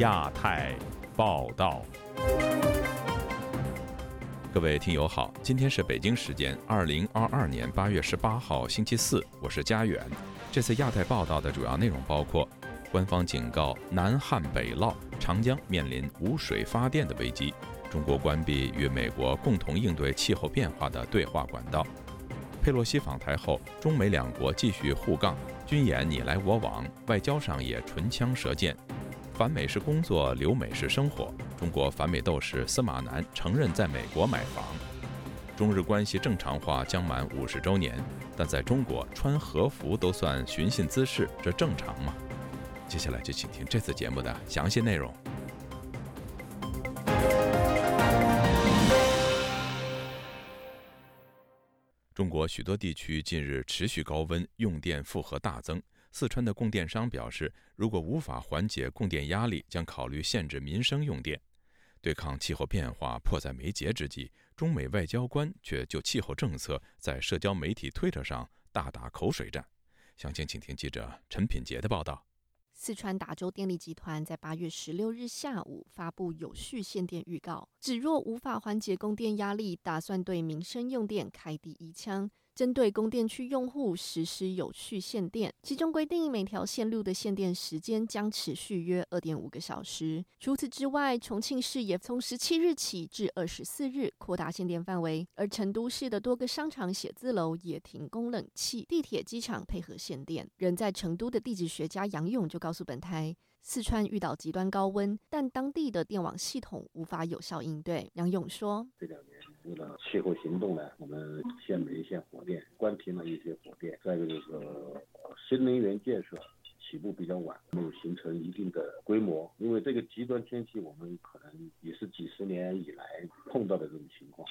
亚太报道。各位听友好，今天是北京时间二零二二年八月十八号星期四，我是佳远。这次亚太报道的主要内容包括：官方警告南旱北涝，长江面临无水发电的危机；中国关闭与美国共同应对气候变化的对话管道；佩洛西访台后，中美两国继续互杠，军演你来我往，外交上也唇枪舌剑。反美式工作，留美式生活。中国反美斗士司马南承认在美国买房。中日关系正常化将满五十周年，但在中国穿和服都算寻衅滋事，这正常吗？接下来就请听这次节目的详细内容。中国许多地区近日持续高温，用电负荷大增。四川的供电商表示，如果无法缓解供电压力，将考虑限制民生用电。对抗气候变化迫在眉睫之际，中美外交官却就气候政策在社交媒体推特上大打口水战。详情，请听记者陈品杰的报道。四川达州电力集团在八月十六日下午发布有序限电预告，指若无法缓解供电压力，打算对民生用电开第一枪。针对供电区用户实施有序限电，其中规定每条线路的限电时间将持续约二点五个小时。除此之外，重庆市也从十七日起至二十四日扩大限电范围，而成都市的多个商场、写字楼也停工冷气，地铁、机场配合限电。人在成都的地质学家杨勇就告诉本台。四川遇到极端高温，但当地的电网系统无法有效应对。杨勇说：“为了气候行动呢，我们限煤、限火电，关停了一些火电。再一个就是新能源建设起步比较晚，没有形成一定的规模。因为这个极端天气，我们可能也是几十年以来碰到的这种情况。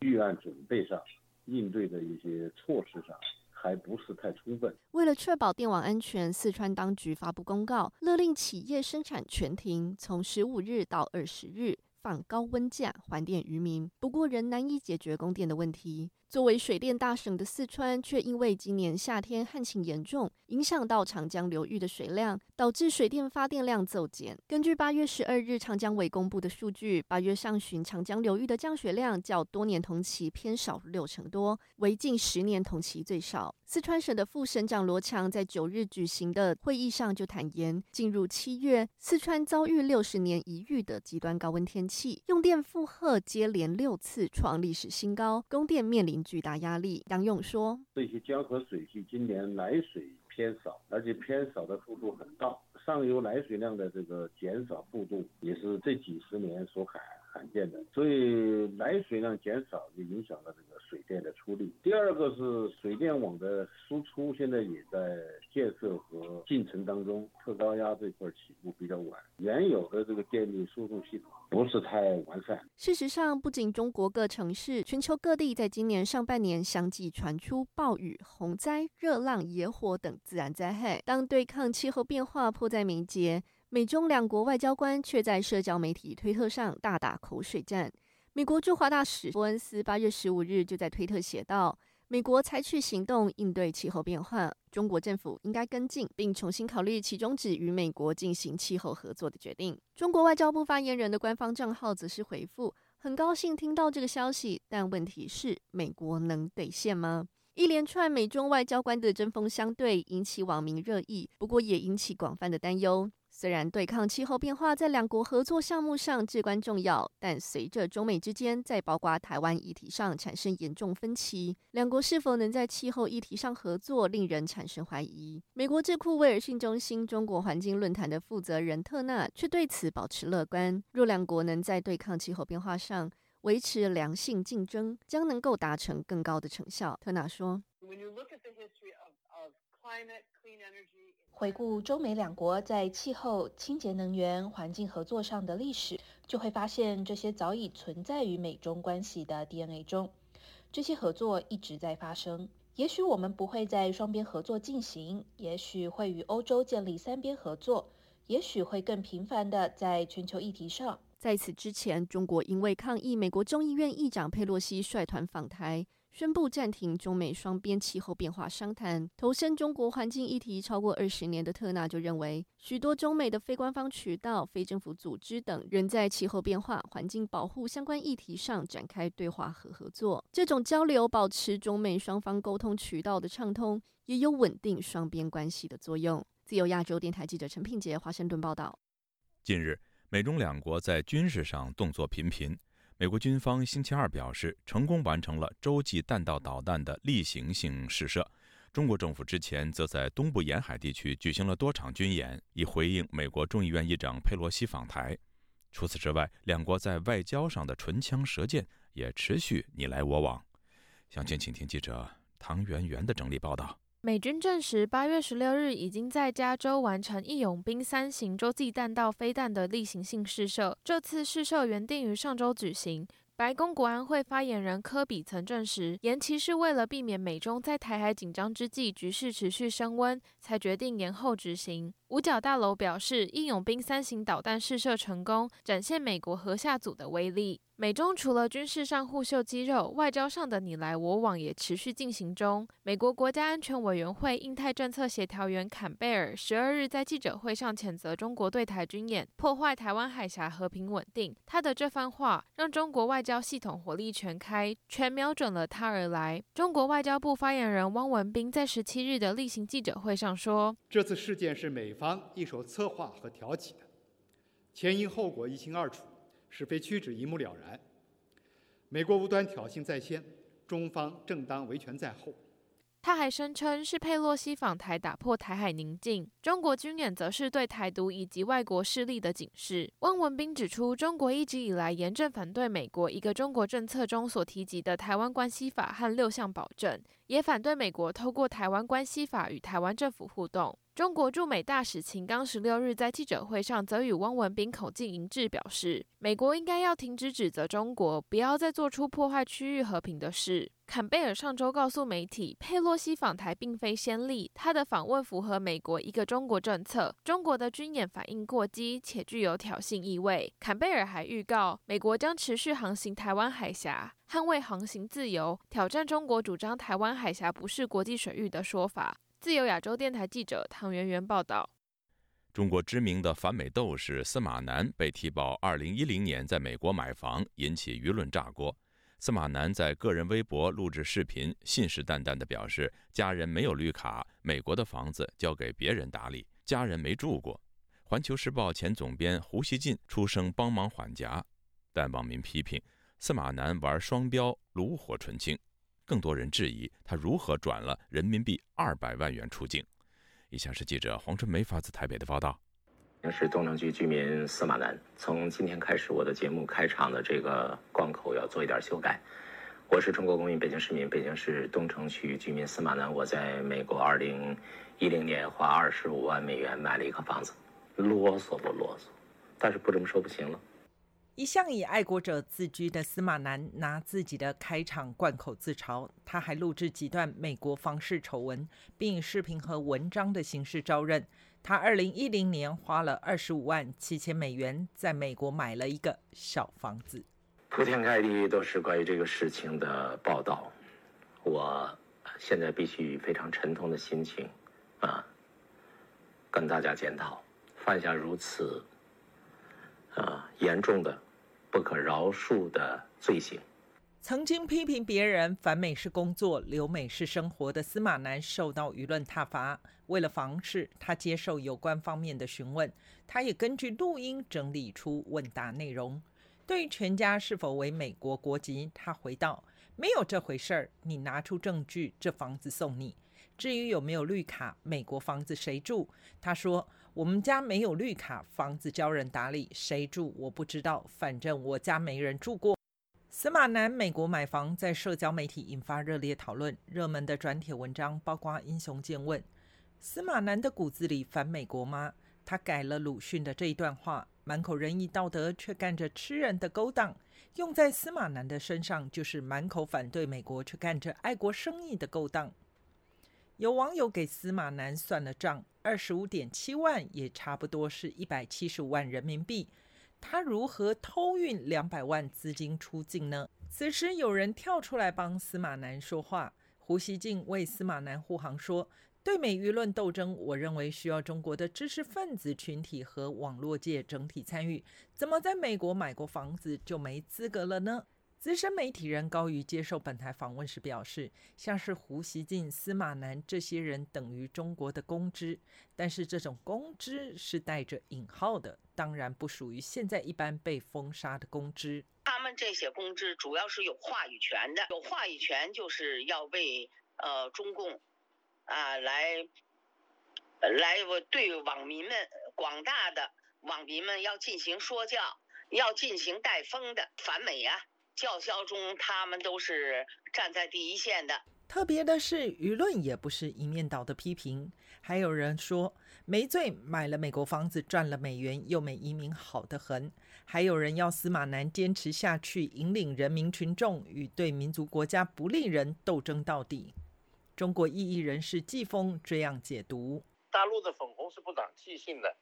预案准备上，应对的一些措施上。”还不是太充分。为了确保电网安全，四川当局发布公告，勒令企业生产全停，从十五日到二十日放高温假，还电于民。不过，仍难以解决供电的问题。作为水电大省的四川，却因为今年夏天旱情严重，影响到长江流域的水量，导致水电发电量骤减。根据八月十二日长江委公布的数据，八月上旬长江流域的降雪量较多年同期偏少六成多，为近十年同期最少。四川省的副省长罗强在九日举行的会议上就坦言，进入七月，四川遭遇六十年一遇的极端高温天气，用电负荷接连六次创历史新高，供电面临。巨大压力，杨勇说：“这些江河水系今年来水偏少，而且偏少的幅度很大，上游来水量的这个减少幅度也是这几十年所罕罕见的，所以来水量减少就影响了这个水电的出力。第二个是水电网的输出现在也在建设和进程当中，特高压这块起步比较晚，原有的这个电力输送系统不是太完善。事实上，不仅中国各城市，全球各地在今年上半年相继传出暴雨、洪灾、热浪、野火等自然灾害，当对抗气候变化迫在眉睫。美中两国外交官却在社交媒体推特上大打口水战。美国驻华大使伯恩斯八月十五日就在推特写道：“美国采取行动应对气候变化，中国政府应该跟进，并重新考虑其终止与美国进行气候合作的决定。”中国外交部发言人的官方账号则是回复：“很高兴听到这个消息，但问题是美国能兑现吗？”一连串美中外交官的针锋相对，引起网民热议，不过也引起广泛的担忧。虽然对抗气候变化在两国合作项目上至关重要，但随着中美之间在包括台湾议题上产生严重分歧，两国是否能在气候议题上合作，令人产生怀疑。美国智库威尔逊中心中国环境论坛的负责人特纳却对此保持乐观。若两国能在对抗气候变化上维持良性竞争，将能够达成更高的成效。特纳说。回顾中美两国在气候、清洁能源、环境合作上的历史，就会发现这些早已存在于美中关系的 DNA 中。这些合作一直在发生。也许我们不会在双边合作进行，也许会与欧洲建立三边合作，也许会更频繁的在全球议题上。在此之前，中国因为抗议美国众议院议长佩洛西率团访台。宣布暂停中美双边气候变化商谈。投身中国环境议题超过二十年的特纳就认为，许多中美的非官方渠道、非政府组织等，仍在气候变化、环境保护相关议题上展开对话和合作。这种交流保持中美双方沟通渠道的畅通，也有稳定双边关系的作用。自由亚洲电台记者陈品杰华盛顿报道。近日，美中两国在军事上动作频频。美国军方星期二表示，成功完成了洲际弹道导弹的例行性试射。中国政府之前则在东部沿海地区举行了多场军演，以回应美国众议院议长佩洛西访台。除此之外，两国在外交上的唇枪舌剑也持续你来我往。详情，请听记者唐媛媛的整理报道。美军证实，八月十六日已经在加州完成义勇兵三型洲际弹道飞弹的例行性试射。这次试射原定于上周举行。白宫国安会发言人科比曾证实，延期是为了避免美中在台海紧张之际局势持续升温，才决定延后执行。五角大楼表示，义勇兵三型导弹试射成功，展现美国核下组的威力。美中除了军事上互秀肌肉，外交上的你来我往也持续进行中。美国国家安全委员会印太政策协调员坎贝尔十二日在记者会上谴责中国对台军演，破坏台湾海峡和平稳定。他的这番话让中国外交系统火力全开，全瞄准了他而来。中国外交部发言人汪文斌在十七日的例行记者会上说：“这次事件是美方一手策划和挑起的，前因后果一清二楚。”是非曲直一目了然，美国无端挑衅在先，中方正当维权在后。他还声称是佩洛西访台打破台海宁静，中国军演则是对台独以及外国势力的警示。汪文斌指出，中国一直以来严正反对美国一个中国政策中所提及的台湾关系法和六项保证，也反对美国透过台湾关系法与台湾政府互动。中国驻美大使秦刚十六日在记者会上则与汪文斌口径一致，表示美国应该要停止指责中国，不要再做出破坏区域和平的事。坎贝尔上周告诉媒体，佩洛西访台并非先例，他的访问符合美国一个中国政策。中国的军演反应过激且具有挑衅意味。坎贝尔还预告，美国将持续航行台湾海峡，捍卫航行自由，挑战中国主张台湾海峡不是国际水域的说法。自由亚洲电台记者唐媛媛报道：中国知名的反美斗士司马南被踢爆2010年在美国买房，引起舆论炸锅。司马南在个人微博录制视频，信誓旦旦地表示家人没有绿卡，美国的房子交给别人打理，家人没住过。环球时报前总编胡锡进出声帮忙缓颊，但网民批评司马南玩双标，炉火纯青。更多人质疑他如何转了人民币二百万元出境。以下是记者黄春梅发自台北的报道。我是东城区居民司马南。从今天开始，我的节目开场的这个贯口要做一点修改。我是中国公民，北京市民，北京市东城区居民司马南。我在美国二零一零年花二十五万美元买了一个房子。啰嗦不啰嗦？但是不这么说不行了。一向以爱国者自居的司马南拿自己的开场贯口自嘲，他还录制几段美国房事丑闻，并以视频和文章的形式招认。他二零一零年花了二十五万七千美元在美国买了一个小房子。铺天盖地都是关于这个事情的报道，我现在必须以非常沉痛的心情啊，跟大家检讨，犯下如此啊严重的。不可饶恕的罪行。曾经批评别人反美是工作，留美是生活的司马南受到舆论挞伐。为了防事，他接受有关方面的询问，他也根据录音整理出问答内容。对于全家是否为美国国籍，他回道：“没有这回事儿。你拿出证据，这房子送你。至于有没有绿卡，美国房子谁住？”他说。我们家没有绿卡，房子交人打理，谁住我不知道，反正我家没人住过。司马南美国买房在社交媒体引发热烈讨论，热门的转帖文章包括英雄见问：司马南的骨子里反美国吗？他改了鲁迅的这一段话，满口仁义道德，却干着吃人的勾当，用在司马南的身上就是满口反对美国，却干着爱国生意的勾当。有网友给司马南算了账，二十五点七万也差不多是一百七十五万人民币。他如何偷运两百万资金出境呢？此时有人跳出来帮司马南说话，胡锡进为司马南护航说：“对美舆论斗争，我认为需要中国的知识分子群体和网络界整体参与。怎么在美国买过房子就没资格了呢？”资深媒体人高瑜接受本台访问时表示：“像是胡锡进、司马南这些人等于中国的公知，但是这种公知是带着引号的，当然不属于现在一般被封杀的公知。他们这些公知主要是有话语权的，有话语权就是要为呃中共啊来来我对网民们广大的网民们要进行说教，要进行带风的反美呀。”叫嚣中，他们都是站在第一线的。特别的是，舆论也不是一面倒的批评，还有人说没罪，买了美国房子赚了美元，又没移民好得很。还有人要司马南坚持下去，引领人民群众与对民族国家不利人斗争到底。中国异议人士季风这样解读：大陆的粉红是不长记性的，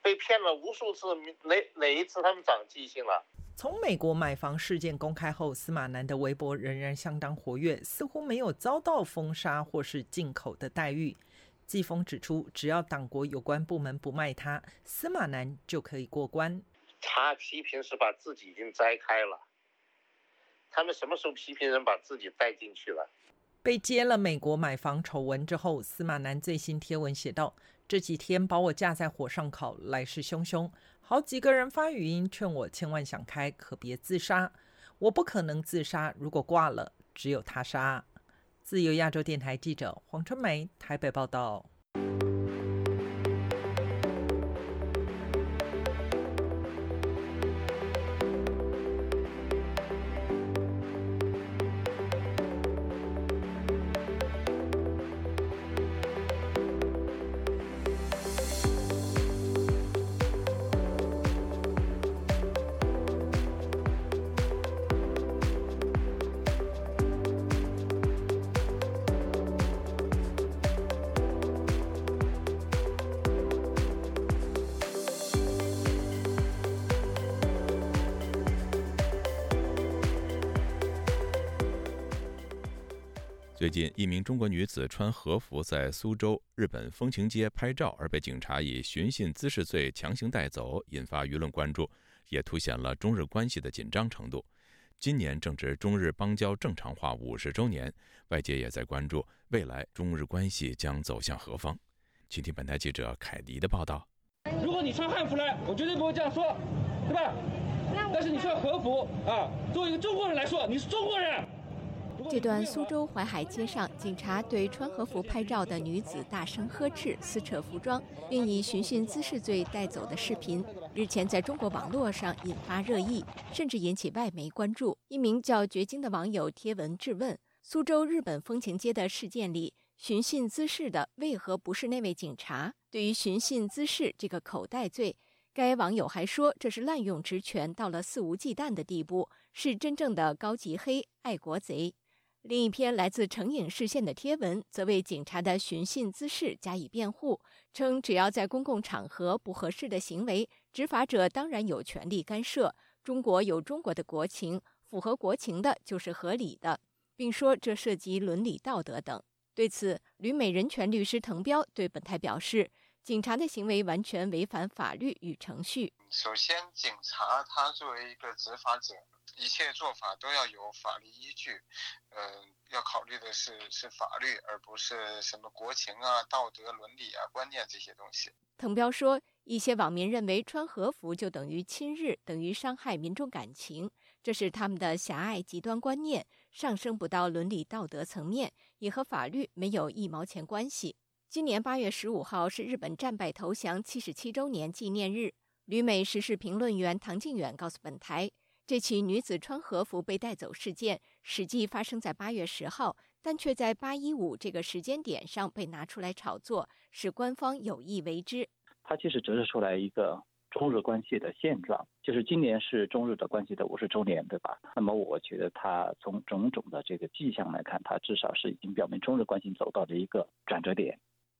被骗了无数次，哪哪一次他们长记性了？从美国买房事件公开后，司马南的微博仍然相当活跃，似乎没有遭到封杀或是进口的待遇。季风指出，只要党国有关部门不卖他，司马南就可以过关。他批评是把自己已经摘开了，他们什么时候批评人把自己带进去了？被揭了美国买房丑闻之后，司马南最新贴文写道：“这几天把我架在火上烤，来势汹汹。”好几个人发语音劝我千万想开，可别自杀。我不可能自杀，如果挂了，只有他杀。自由亚洲电台记者黄春梅台北报道。近，一名中国女子穿和服在苏州日本风情街拍照，而被警察以寻衅滋事罪强行带走，引发舆论关注，也凸显了中日关系的紧张程度。今年正值中日邦交正常化五十周年，外界也在关注未来中日关系将走向何方。请听本台记者凯迪的报道。如果你穿汉服来，我绝对不会这样说，对吧？但是你穿和服啊，作为一个中国人来说，你是中国人。这段苏州淮海街上，警察对穿和服拍照的女子大声呵斥、撕扯服装，并以寻衅滋事罪带走的视频，日前在中国网络上引发热议，甚至引起外媒关注。一名叫绝经的网友贴文质问：苏州日本风情街的事件里，寻衅滋事的为何不是那位警察？对于寻衅滋事这个口袋罪，该网友还说这是滥用职权到了肆无忌惮的地步，是真正的高级黑爱国贼。另一篇来自成影视线的贴文，则为警察的寻衅滋事加以辩护，称只要在公共场合不合适的行为，执法者当然有权利干涉。中国有中国的国情，符合国情的就是合理的，并说这涉及伦理道德等。对此，旅美人权律师滕彪对本台表示，警察的行为完全违反法律与程序。首先，警察他作为一个执法者。一切做法都要有法律依据，呃，要考虑的是是法律，而不是什么国情啊、道德伦理啊、观念这些东西。滕彪说，一些网民认为穿和服就等于亲日，等于伤害民众感情，这是他们的狭隘极端观念，上升不到伦理道德层面，也和法律没有一毛钱关系。今年八月十五号是日本战败投降七十七周年纪念日，旅美时事评论员唐靖远告诉本台。这起女子穿和服被带走事件，实际发生在八月十号，但却在八一五这个时间点上被拿出来炒作，是官方有意为之。它其实折射出来一个中日关系的现状，就是今年是中日的关系的五十周年，对吧？那么我觉得它从种种的这个迹象来看，它至少是已经表明中日关系走到了一个转折点。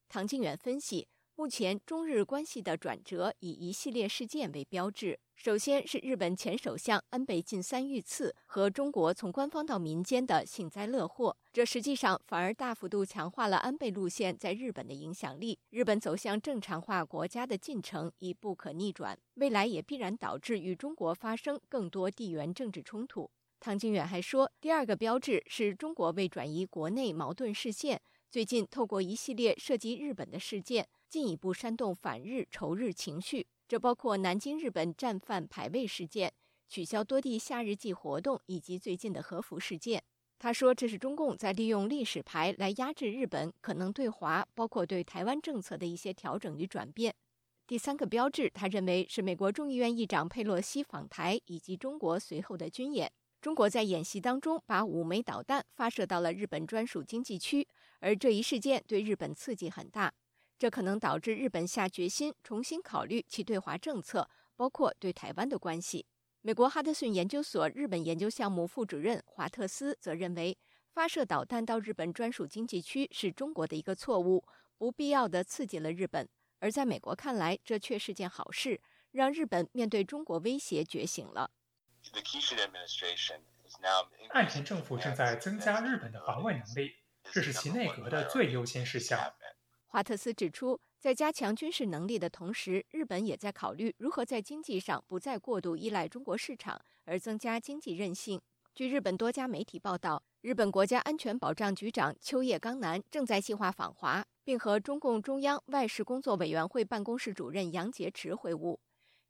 唐靖远分析。目前中日关系的转折以一系列事件为标志。首先是日本前首相安倍晋三遇刺和中国从官方到民间的幸灾乐祸，这实际上反而大幅度强化了安倍路线在日本的影响力。日本走向正常化国家的进程已不可逆转，未来也必然导致与中国发生更多地缘政治冲突。唐金远还说，第二个标志是中国为转移国内矛盾视线，最近透过一系列涉及日本的事件，进一步煽动反日仇日情绪。这包括南京日本战犯排位事件、取消多地夏日祭活动以及最近的和服事件。他说，这是中共在利用历史牌来压制日本可能对华，包括对台湾政策的一些调整与转变。第三个标志，他认为是美国众议院议长佩洛西访台以及中国随后的军演。中国在演习当中把五枚导弹发射到了日本专属经济区，而这一事件对日本刺激很大。这可能导致日本下决心重新考虑其对华政策，包括对台湾的关系。美国哈德逊研究所日本研究项目副主任华特斯则认为，发射导弹到日本专属经济区是中国的一个错误，不必要的刺激了日本。而在美国看来，这却是件好事，让日本面对中国威胁觉醒了。岸田政府正在增加日本的防卫能力，这是其内阁的最优先事项。华特斯指出，在加强军事能力的同时，日本也在考虑如何在经济上不再过度依赖中国市场，而增加经济韧性。据日本多家媒体报道，日本国家安全保障局长秋叶刚男正在计划访华，并和中共中央外事工作委员会办公室主任杨洁篪会晤。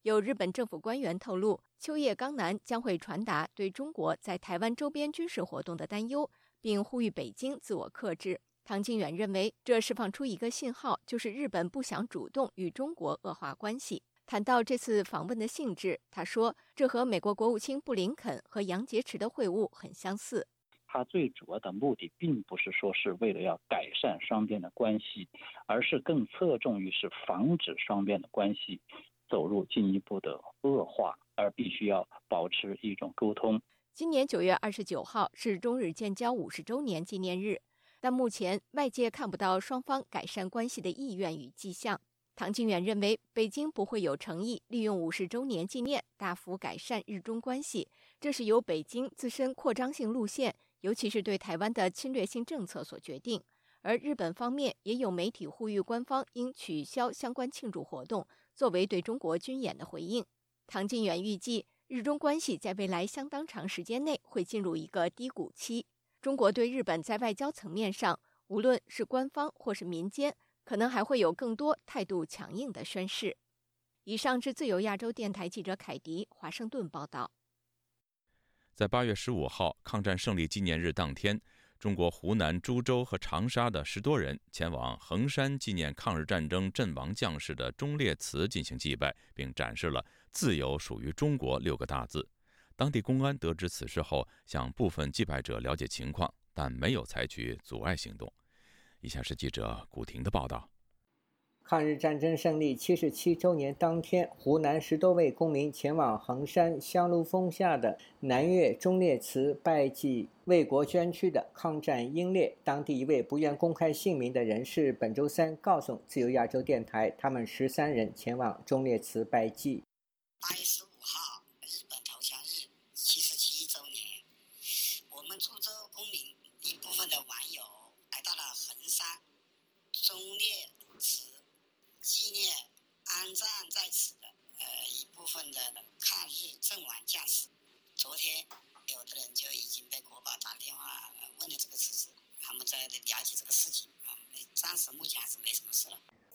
有日本政府官员透露，秋叶刚男将会传达对中国在台湾周边军事活动的担忧，并呼吁北京自我克制。唐靖远认为，这释放出一个信号，就是日本不想主动与中国恶化关系。谈到这次访问的性质，他说：“这和美国国务卿布林肯和杨洁篪的会晤很相似。他最主要的目的，并不是说是为了要改善双边的关系，而是更侧重于是防止双边的关系走入进一步的恶化，而必须要保持一种沟通。”今年九月二十九号是中日建交五十周年纪念日。但目前外界看不到双方改善关系的意愿与迹象。唐靖远认为，北京不会有诚意利用五十周年纪念大幅改善日中关系，这是由北京自身扩张性路线，尤其是对台湾的侵略性政策所决定。而日本方面也有媒体呼吁官方应取消相关庆祝活动，作为对中国军演的回应。唐靖远预计，日中关系在未来相当长时间内会进入一个低谷期。中国对日本在外交层面上，无论是官方或是民间，可能还会有更多态度强硬的宣示。以上是自由亚洲电台记者凯迪华盛顿报道。在八月十五号抗战胜利纪念日当天，中国湖南株洲和长沙的十多人前往衡山纪念抗日战争阵亡将士的忠烈祠进行祭拜，并展示了“自由属于中国”六个大字。当地公安得知此事后，向部分祭拜者了解情况，但没有采取阻碍行动。以下是记者古婷的报道：抗日战争胜利七十七周年当天，湖南十多位公民前往衡山香炉峰下的南岳忠烈祠拜祭为国捐躯的抗战英烈。当地一位不愿公开姓名的人士本周三告诉自由亚洲电台，他们十三人前往忠烈祠拜祭天，有的人就已经被国宝打电话问了这个事实，他们在了解这个事情啊。暂时目前还是没什么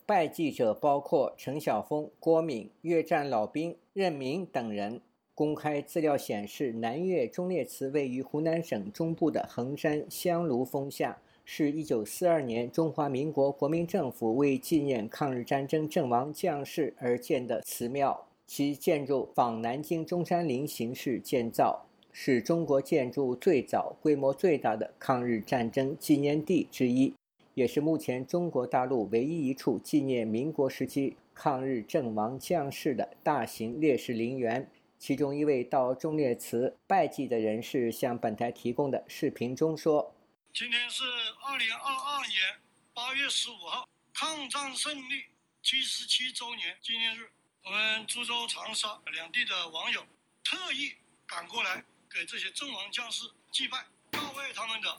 拜祭者包括陈晓峰、郭敏、越战老兵任明等人。公开资料显示，南岳忠烈祠位于湖南省中部的衡山香炉峰下，是一九四二年中华民国国民政府为纪念抗日战争阵亡将士而建的祠庙。其建筑仿南京中山陵形式建造，是中国建筑最早、规模最大的抗日战争纪念地之一，也是目前中国大陆唯一一处纪念民国时期抗日阵亡将士的大型烈士陵园。其中一位到忠烈祠拜祭的人士向本台提供的视频中说：“今天是二零二二年八月十五号，抗战胜利。”七十七周年纪念日，我们株洲、长沙两地的网友特意赶过来给这些阵亡将士祭拜，告慰他们的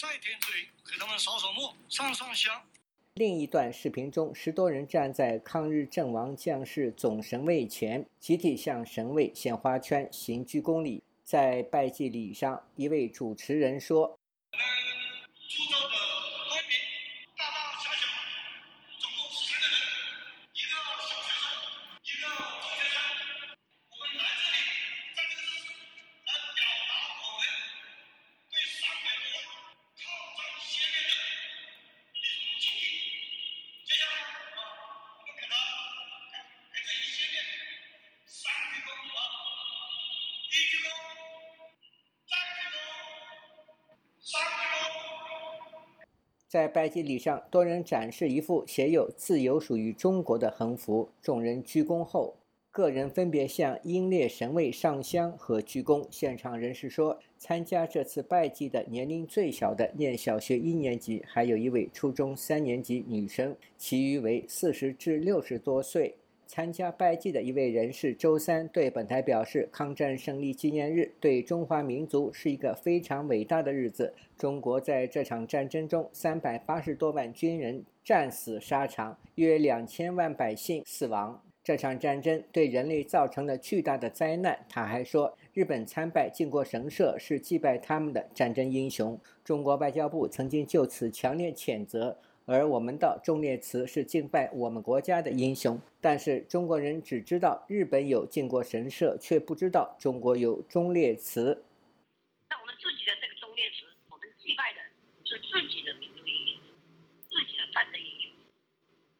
再点嘴，给他们扫扫墓、上上香。另一段视频中，十多人站在抗日阵亡将士总神位前，集体向神位献花圈、行鞠躬礼。在拜祭礼上，一位主持人说。拜祭礼上，多人展示一副写有“自由属于中国”的横幅。众人鞠躬后，个人分别向英烈神位上香和鞠躬。现场人士说，参加这次拜祭的年龄最小的念小学一年级，还有一位初中三年级女生，其余为四十至六十多岁。参加拜祭的一位人士周三对本台表示：“抗战胜利纪念日对中华民族是一个非常伟大的日子。中国在这场战争中，三百八十多万军人战死沙场，约两千万百姓死亡。这场战争对人类造成了巨大的灾难。”他还说：“日本参拜靖国神社是祭拜他们的战争英雄。”中国外交部曾经就此强烈谴责。而我们的忠烈祠是敬拜我们国家的英雄，但是中国人只知道日本有靖国神社，却不知道中国有忠烈祠。那我们自己的这个忠烈祠，我们祭拜的是自己的民族英雄，自己的战争英雄。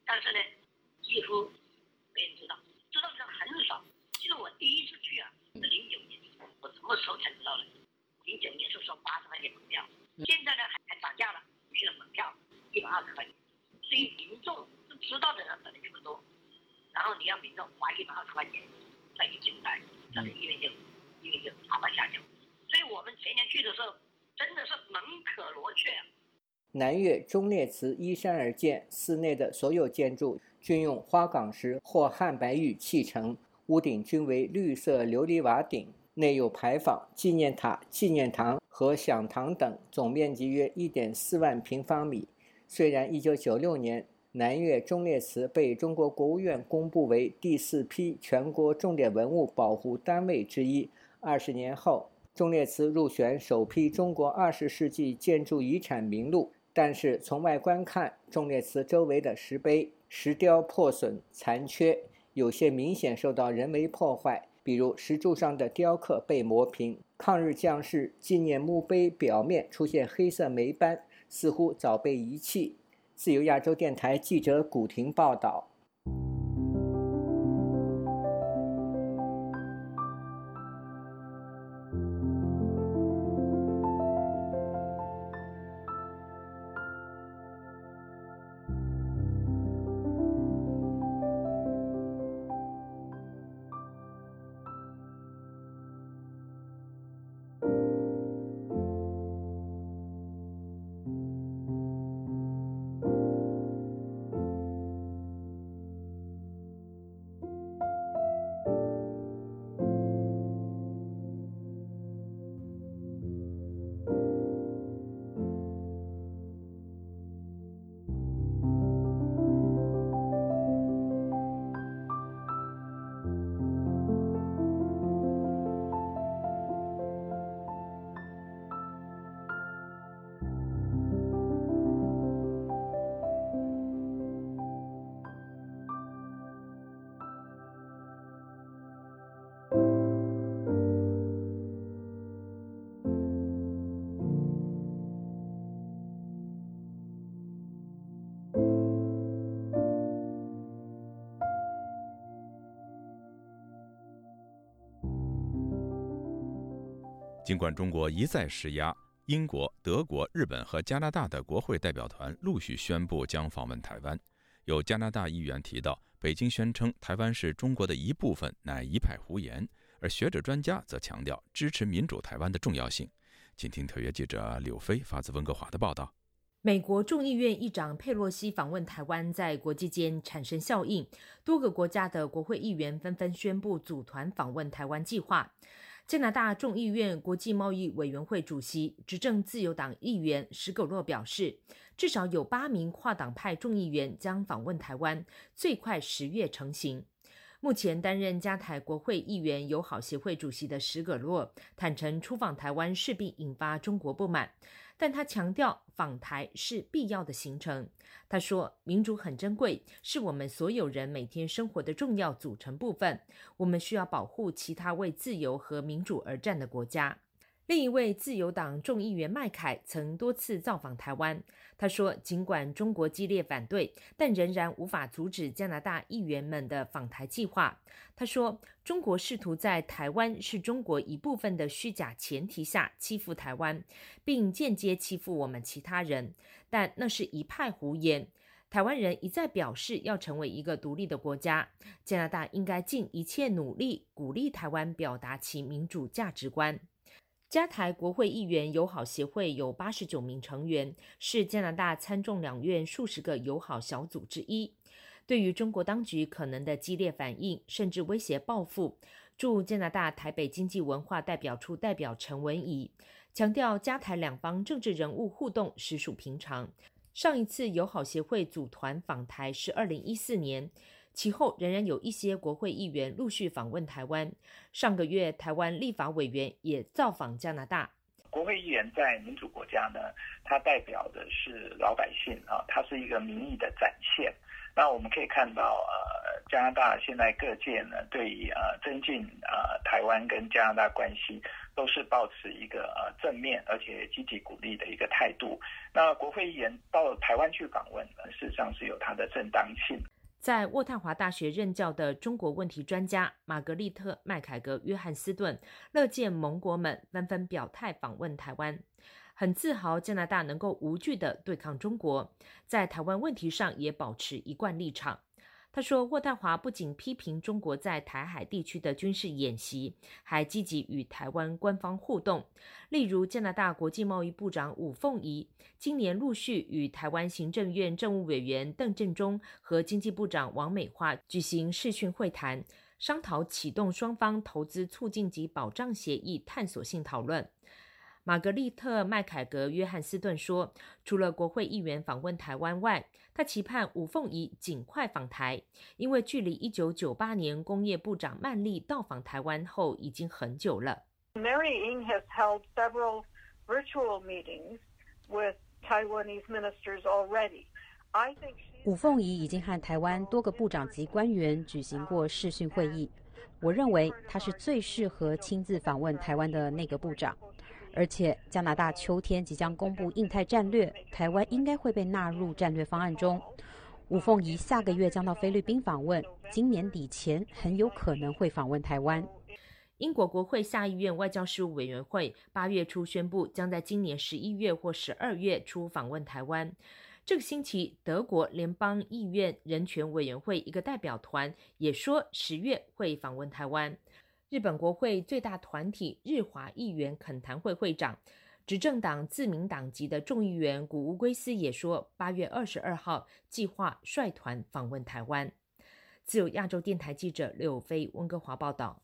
但是呢，几乎没人知道，知道的人很少。记得我第一次去啊，是零九年，我什么时候才知道的？零九年是收八十块钱门票，现在呢还还涨价了，去了门票。一百二十块钱，所以民众是知道的人本来就不多，然后你要民众花一百二十块钱再去进来，这个意愿就意愿就大大下降。所以我们前年去的时候，真的是门可罗雀。南岳忠烈祠依山而建，寺内的所有建筑均用花岗石或汉白玉砌成，屋顶均为绿色琉璃瓦顶，内有牌坊、纪念塔、纪念堂和享堂等，总面积约一点四万平方米。虽然1996年南岳忠烈祠被中国国务院公布为第四批全国重点文物保护单位之一，二十年后，忠烈祠入选首批中国二十世纪建筑遗产名录。但是从外观看，忠烈祠周围的石碑、石雕破损残缺，有些明显受到人为破坏，比如石柱上的雕刻被磨平，抗日将士纪念墓碑表面出现黑色霉斑。似乎早被遗弃。自由亚洲电台记者古婷报道。尽管中国一再施压，英国、德国、日本和加拿大的国会代表团陆续宣布将访问台湾。有加拿大议员提到，北京宣称台湾是中国的一部分，乃一派胡言；而学者专家则强调支持民主台湾的重要性。请听特约记者柳飞发自温哥华的报道。美国众议院议长佩洛西访问台湾，在国际间产生效应，多个国家的国会议员纷纷宣布组团访问台湾计划。加拿大众议院国际贸易委员会主席、执政自由党议员史葛洛表示，至少有八名跨党派众议员将访问台湾，最快十月成行。目前担任加台国会议员友好协会主席的史葛洛坦诚，出访台湾势必引发中国不满。但他强调，访台是必要的行程。他说：“民主很珍贵，是我们所有人每天生活的重要组成部分。我们需要保护其他为自由和民主而战的国家。”另一位自由党众议员麦凯曾多次造访台湾。他说：“尽管中国激烈反对，但仍然无法阻止加拿大议员们的访台计划。”他说：“中国试图在台湾是中国一部分的虚假前提下欺负台湾，并间接欺负我们其他人，但那是一派胡言。台湾人一再表示要成为一个独立的国家，加拿大应该尽一切努力鼓励台湾表达其民主价值观。”加台国会议员友好协会有八十九名成员，是加拿大参众两院数十个友好小组之一。对于中国当局可能的激烈反应，甚至威胁报复，驻加拿大台北经济文化代表处代表陈文仪强调，加台两方政治人物互动实属平常。上一次友好协会组团访台是二零一四年。其后仍然有一些国会议员陆续访问台湾。上个月，台湾立法委员也造访加拿大。国会议员在民主国家呢，它代表的是老百姓啊，它是一个民意的展现。那我们可以看到，呃，加拿大现在各界呢，对于呃增进呃台湾跟加拿大关系，都是保持一个呃正面而且积极鼓励的一个态度。那国会议员到台湾去访问，事实上是有它的正当性。在渥太华大学任教的中国问题专家玛格丽特·麦凯格·约翰斯顿乐见盟国们纷纷表态访问台湾，很自豪加拿大能够无惧的对抗中国，在台湾问题上也保持一贯立场。他说：“渥太华不仅批评中国在台海地区的军事演习，还积极与台湾官方互动。例如，加拿大国际贸易部长武凤仪今年陆续与台湾行政院政务委员邓振中和经济部长王美花举行视讯会谈，商讨启动双方投资促进及保障协议探索性讨论。”玛格丽特·麦凯格·约翰斯顿说：“除了国会议员访问台湾外，他期盼吴凤仪尽快访台，因为距离一九九八年工业部长曼丽到访台湾后已经很久了。” Mary Ng has held several virtual meetings with Taiwanese ministers already. I think 吴凤仪已经和台湾多个部长级官员举行过视讯会议。我认为他是最适合亲自访问台湾的那个部长。而且，加拿大秋天即将公布印太战略，台湾应该会被纳入战略方案中。吴凤仪下个月将到菲律宾访问，今年底前很有可能会访问台湾。英国国会下议院外交事务委员会八月初宣布，将在今年十一月或十二月初访问台湾。这个星期，德国联邦议院人权委员会一个代表团也说，十月会访问台湾。日本国会最大团体日华议员恳谈会会长、执政党自民党籍的众议员古乌圭斯也说，八月二十二号计划率团访问台湾。自由亚洲电台记者柳飞温哥华报道。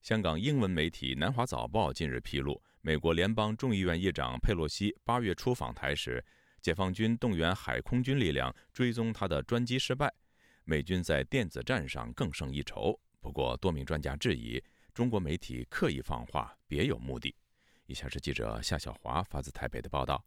香港英文媒体《南华早报》近日披露，美国联邦众议院议长佩洛西八月初访台时，解放军动员海空军力量追踪他的专机失败，美军在电子战上更胜一筹。不过，多名专家质疑中国媒体刻意放话，别有目的。以下是记者夏小华发自台北的报道。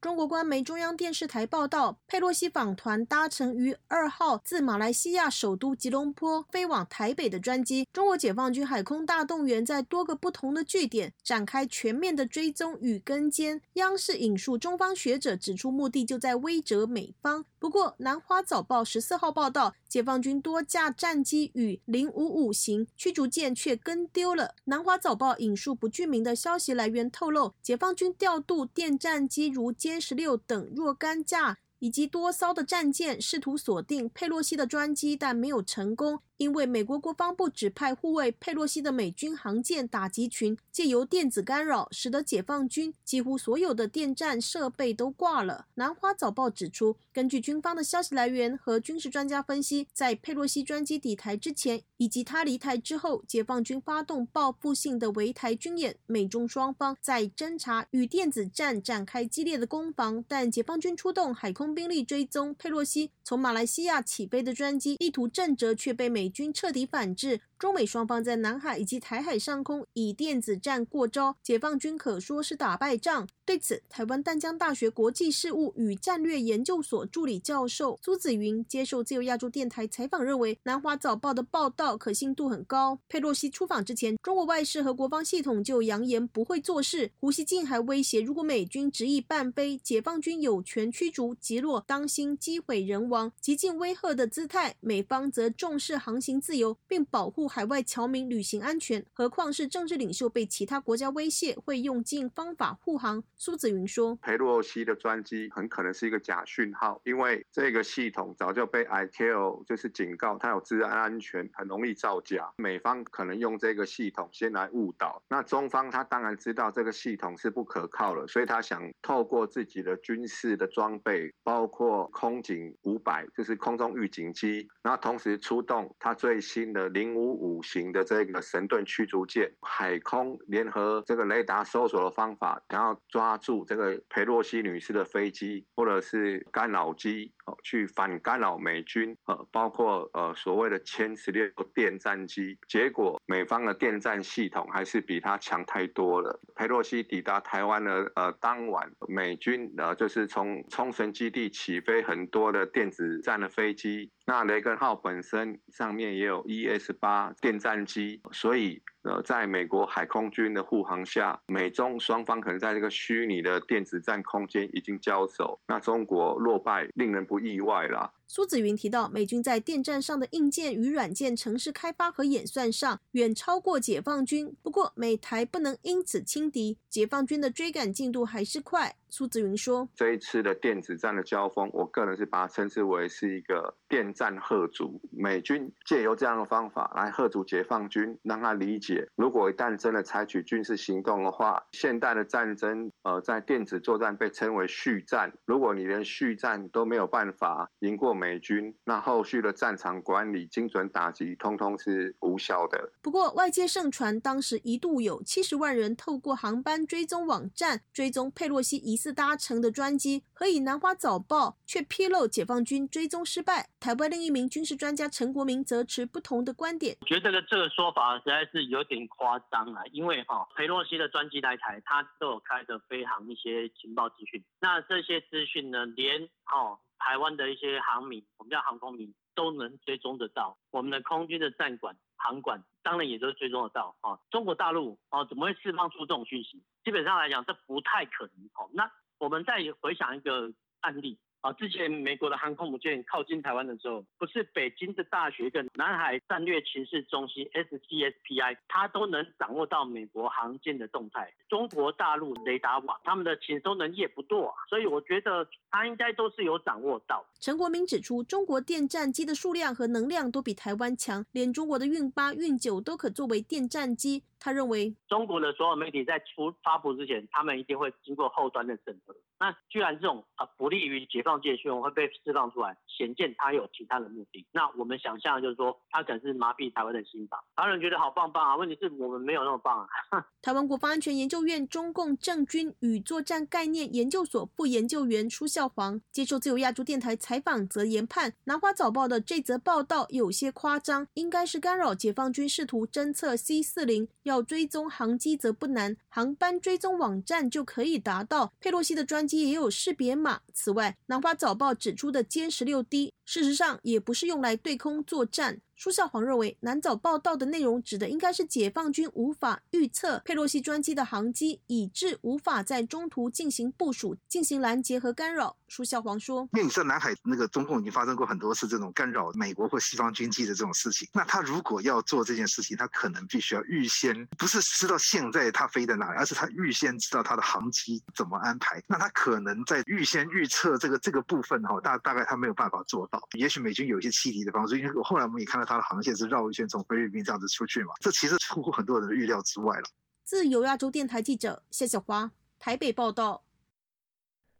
中国官媒中央电视台报道，佩洛西访团搭乘于二号自马来西亚首都吉隆坡飞往台北的专机，中国解放军海空大动员在多个不同的据点展开全面的追踪与跟监。央视引述中方学者指出，目的就在威慑美方。不过，南华早报十四号报道，解放军多架战机与零五五型驱逐舰却跟丢了。南华早报引述不具名的消息来源透露，解放军调度电战机如歼十六等若干架。以及多艘的战舰试图锁定佩洛西的专机，但没有成功。因为美国国防部指派护卫佩洛西的美军航舰打击群借由电子干扰，使得解放军几乎所有的电站设备都挂了。南华早报指出，根据军方的消息来源和军事专家分析，在佩洛西专机抵台之前以及他离台之后，解放军发动报复性的围台军演，美中双方在侦察与电子战展开激烈的攻防。但解放军出动海空兵力追踪佩洛西从马来西亚起飞的专机，意图震慑，却被美。美军彻底反制。中美双方在南海以及台海上空以电子战过招，解放军可说是打败仗。对此，台湾淡江大学国际事务与战略研究所助理教授苏子云接受自由亚洲电台采访，认为南华早报的报道可信度很高。佩洛西出访之前，中国外事和国防系统就扬言不会做事。胡锡进还威胁，如果美军执意半飞，解放军有权驱逐击落，当心机毁人亡，极尽威吓的姿态。美方则重视航行自由，并保护。海外侨民旅行安全，何况是政治领袖被其他国家威胁，会用尽方法护航。苏子云说：“佩洛西的专机很可能是一个假讯号，因为这个系统早就被 I C O 就是警告，它有治安安全，很容易造假。美方可能用这个系统先来误导，那中方他当然知道这个系统是不可靠了，所以他想透过自己的军事的装备，包括空警五百，就是空中预警机，然后同时出动他最新的零五。五型的这个神盾驱逐舰，海空联合这个雷达搜索的方法，然后抓住这个佩洛西女士的飞机或者是干扰机，哦，去反干扰美军，呃，包括呃所谓的歼十六电战机。结果美方的电战系统还是比他强太多了。佩洛西抵达台湾的呃当晚，美军呃就是从冲绳基地起飞很多的电子战的飞机。那雷根号本身上面也有 ES 八电战机，所以呃，在美国海空军的护航下，美中双方可能在这个虚拟的电子战空间已经交手。那中国落败，令人不意外啦。苏子云提到，美军在电站上的硬件与软件城市开发和演算上远超过解放军。不过，美台不能因此轻敌，解放军的追赶进度还是快。苏子云说：“这一次的电子战的交锋，我个人是把它称之为是一个电战贺族。美军借由这样的方法来贺族解放军，让他理解，如果一旦真的采取军事行动的话，现代的战争，呃，在电子作战被称为续战。如果你连续战都没有办法赢过。”美军那后续的战场管理、精准打击，通通是无效的。不过，外界盛传当时一度有七十万人透过航班追踪网站追踪佩洛西疑似搭乘的专机，何以南华早报却披露解放军追踪失败？台湾另一名军事专家陈国民则持不同的观点。觉得这个这个说法实在是有点夸张啊，因为哈佩洛西的专机来台，他都有开着飞航一些情报资讯，那这些资讯呢，连哦。台湾的一些航迷，我们叫航空迷，都能追踪得到。我们的空军的战管、航管，当然也都追踪得到啊。中国大陆啊，怎么会释放出这种讯息？基本上来讲，这不太可能哦。那我们再回想一个案例。啊，之前美国的航空母舰靠近台湾的时候，不是北京的大学跟南海战略情势中心 SCSPI，它都能掌握到美国航舰的动态。中国大陆雷达网，他们的情收能力也不多啊，所以我觉得它应该都是有掌握到。陈国明指出，中国电战机的数量和能量都比台湾强，连中国的运八、运九都可作为电战机。他认为，中国的所有媒体在出发布之前，他们一定会经过后端的审核。那居然这种啊不利于解放界讯息会被释放出来，显见他有其他的目的。那我们想象就是说，他可能是麻痹台湾的心吧。台湾人觉得好棒棒啊，问题是我们没有那么棒啊。台湾国防安全研究院中共政军与作战概念研究所副研究员舒孝煌接受自由亚洲电台采访，则研判南华早报的这则报道有些夸张，应该是干扰解放军试图侦测 C 四零。要追踪航机则不难，航班追踪网站就可以达到。佩洛西的专机也有识别码。此外，南南华早报指出的歼十六 D 事实上也不是用来对空作战。舒孝煌认为，南早报道的内容指的应该是解放军无法预测佩洛西专机的航机，以致无法在中途进行部署、进行拦截和干扰。舒孝煌说：“因为你知道南海那个中共已经发生过很多次这种干扰美国或西方军机的这种事情，那他如果要做这件事情，他可能必须要预先不是知道现在他飞在哪里，而是他预先知道他的航机怎么安排。那他可能在预先预测这个这个部分哈，大大概他没有办法做到。也许美军有一些欺敌的方式，因为后来我们也看到。”它的航线是绕一圈从菲律宾这样子出去嘛？这其实出乎很多人的预料之外了。自由亚洲电台记者谢小华台北报道。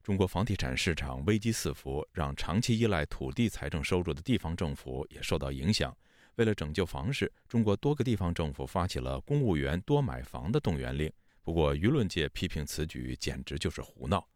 中国房地产市场危机四伏，让长期依赖土地财政收入的地方政府也受到影响。为了拯救房市，中国多个地方政府发起了公务员多买房的动员令。不过，舆论界批评此举简直就是胡闹。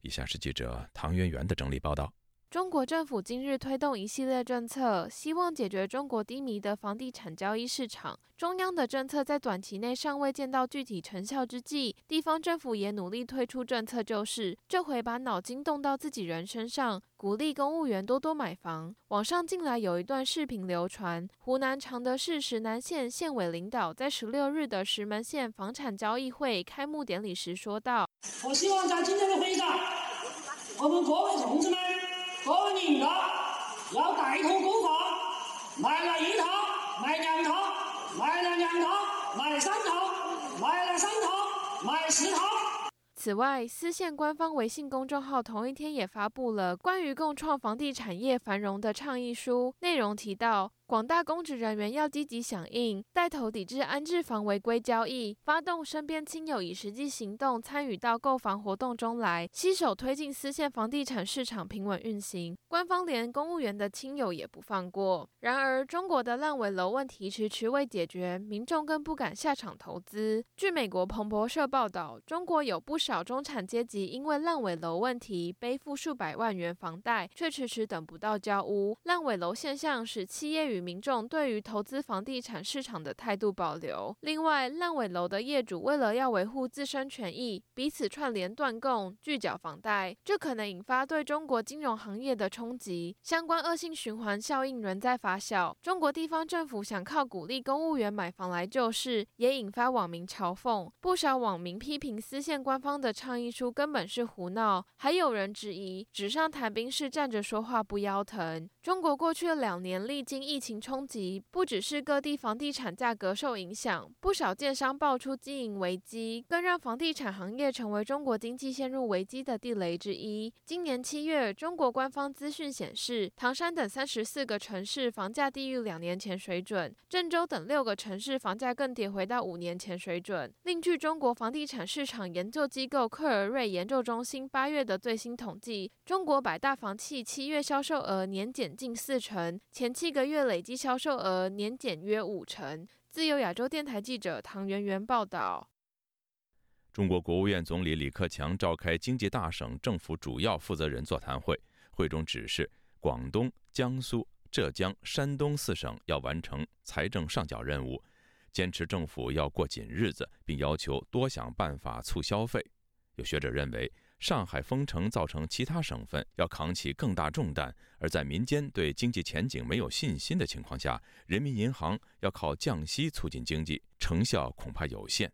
以下是记者唐媛媛的整理报道。中国政府今日推动一系列政策，希望解决中国低迷的房地产交易市场。中央的政策在短期内尚未见到具体成效之际，地方政府也努力推出政策救市。这回把脑筋动到自己人身上，鼓励公务员多多买房。网上近来有一段视频流传，湖南常德市石南县县委领导在十六日的石门县房产交易会开幕典礼时说道：“我希望在今天的会议上，我们各位同志们。”各位领导要带头购房，买了一套，买两套，买了两套，买三套，买了三套，买四套。此外，丝县官方微信公众号同一天也发布了关于共创房地产业繁荣的倡议书，内容提到。广大公职人员要积极响应，带头抵制安置房违规交易，发动身边亲友以实际行动参与到购房活动中来，携手推进私县房地产市场平稳运行。官方连公务员的亲友也不放过。然而，中国的烂尾楼问题迟迟未解决，民众更不敢下场投资。据美国彭博社报道，中国有不少中产阶级因为烂尾楼问题背负数百万元房贷，却迟迟等不到交屋。烂尾楼现象使企业与与民众对于投资房地产市场的态度保留。另外，烂尾楼的业主为了要维护自身权益，彼此串联断供、拒缴房贷，这可能引发对中国金融行业的冲击。相关恶性循环效应仍在发酵。中国地方政府想靠鼓励公务员买房来救市，也引发网民嘲讽。不少网民批评私县官方的倡议书根本是胡闹，还有人质疑纸上谈兵是站着说话不腰疼。中国过去两年历经疫情冲击，不只是各地房地产价格受影响，不少建商爆出经营危机，更让房地产行业成为中国经济陷入危机的地雷之一。今年七月，中国官方资讯显示，唐山等三十四个城市房价低于两年前水准，郑州等六个城市房价更跌回到五年前水准。另据中国房地产市场研究机构克尔瑞研究中心八月的最新统计，中国百大房企七月销售额年减近四成，前七个月累计销售额年减约五成。自由亚洲电台记者唐媛媛报道。中国国务院总理李克强召开经济大省政府主要负责人座谈会，会中指示广东、江苏、浙江、山东四省要完成财政上缴任务，坚持政府要过紧日子，并要求多想办法促消费。有学者认为。上海封城造成其他省份要扛起更大重担，而在民间对经济前景没有信心的情况下，人民银行要靠降息促进经济，成效恐怕有限。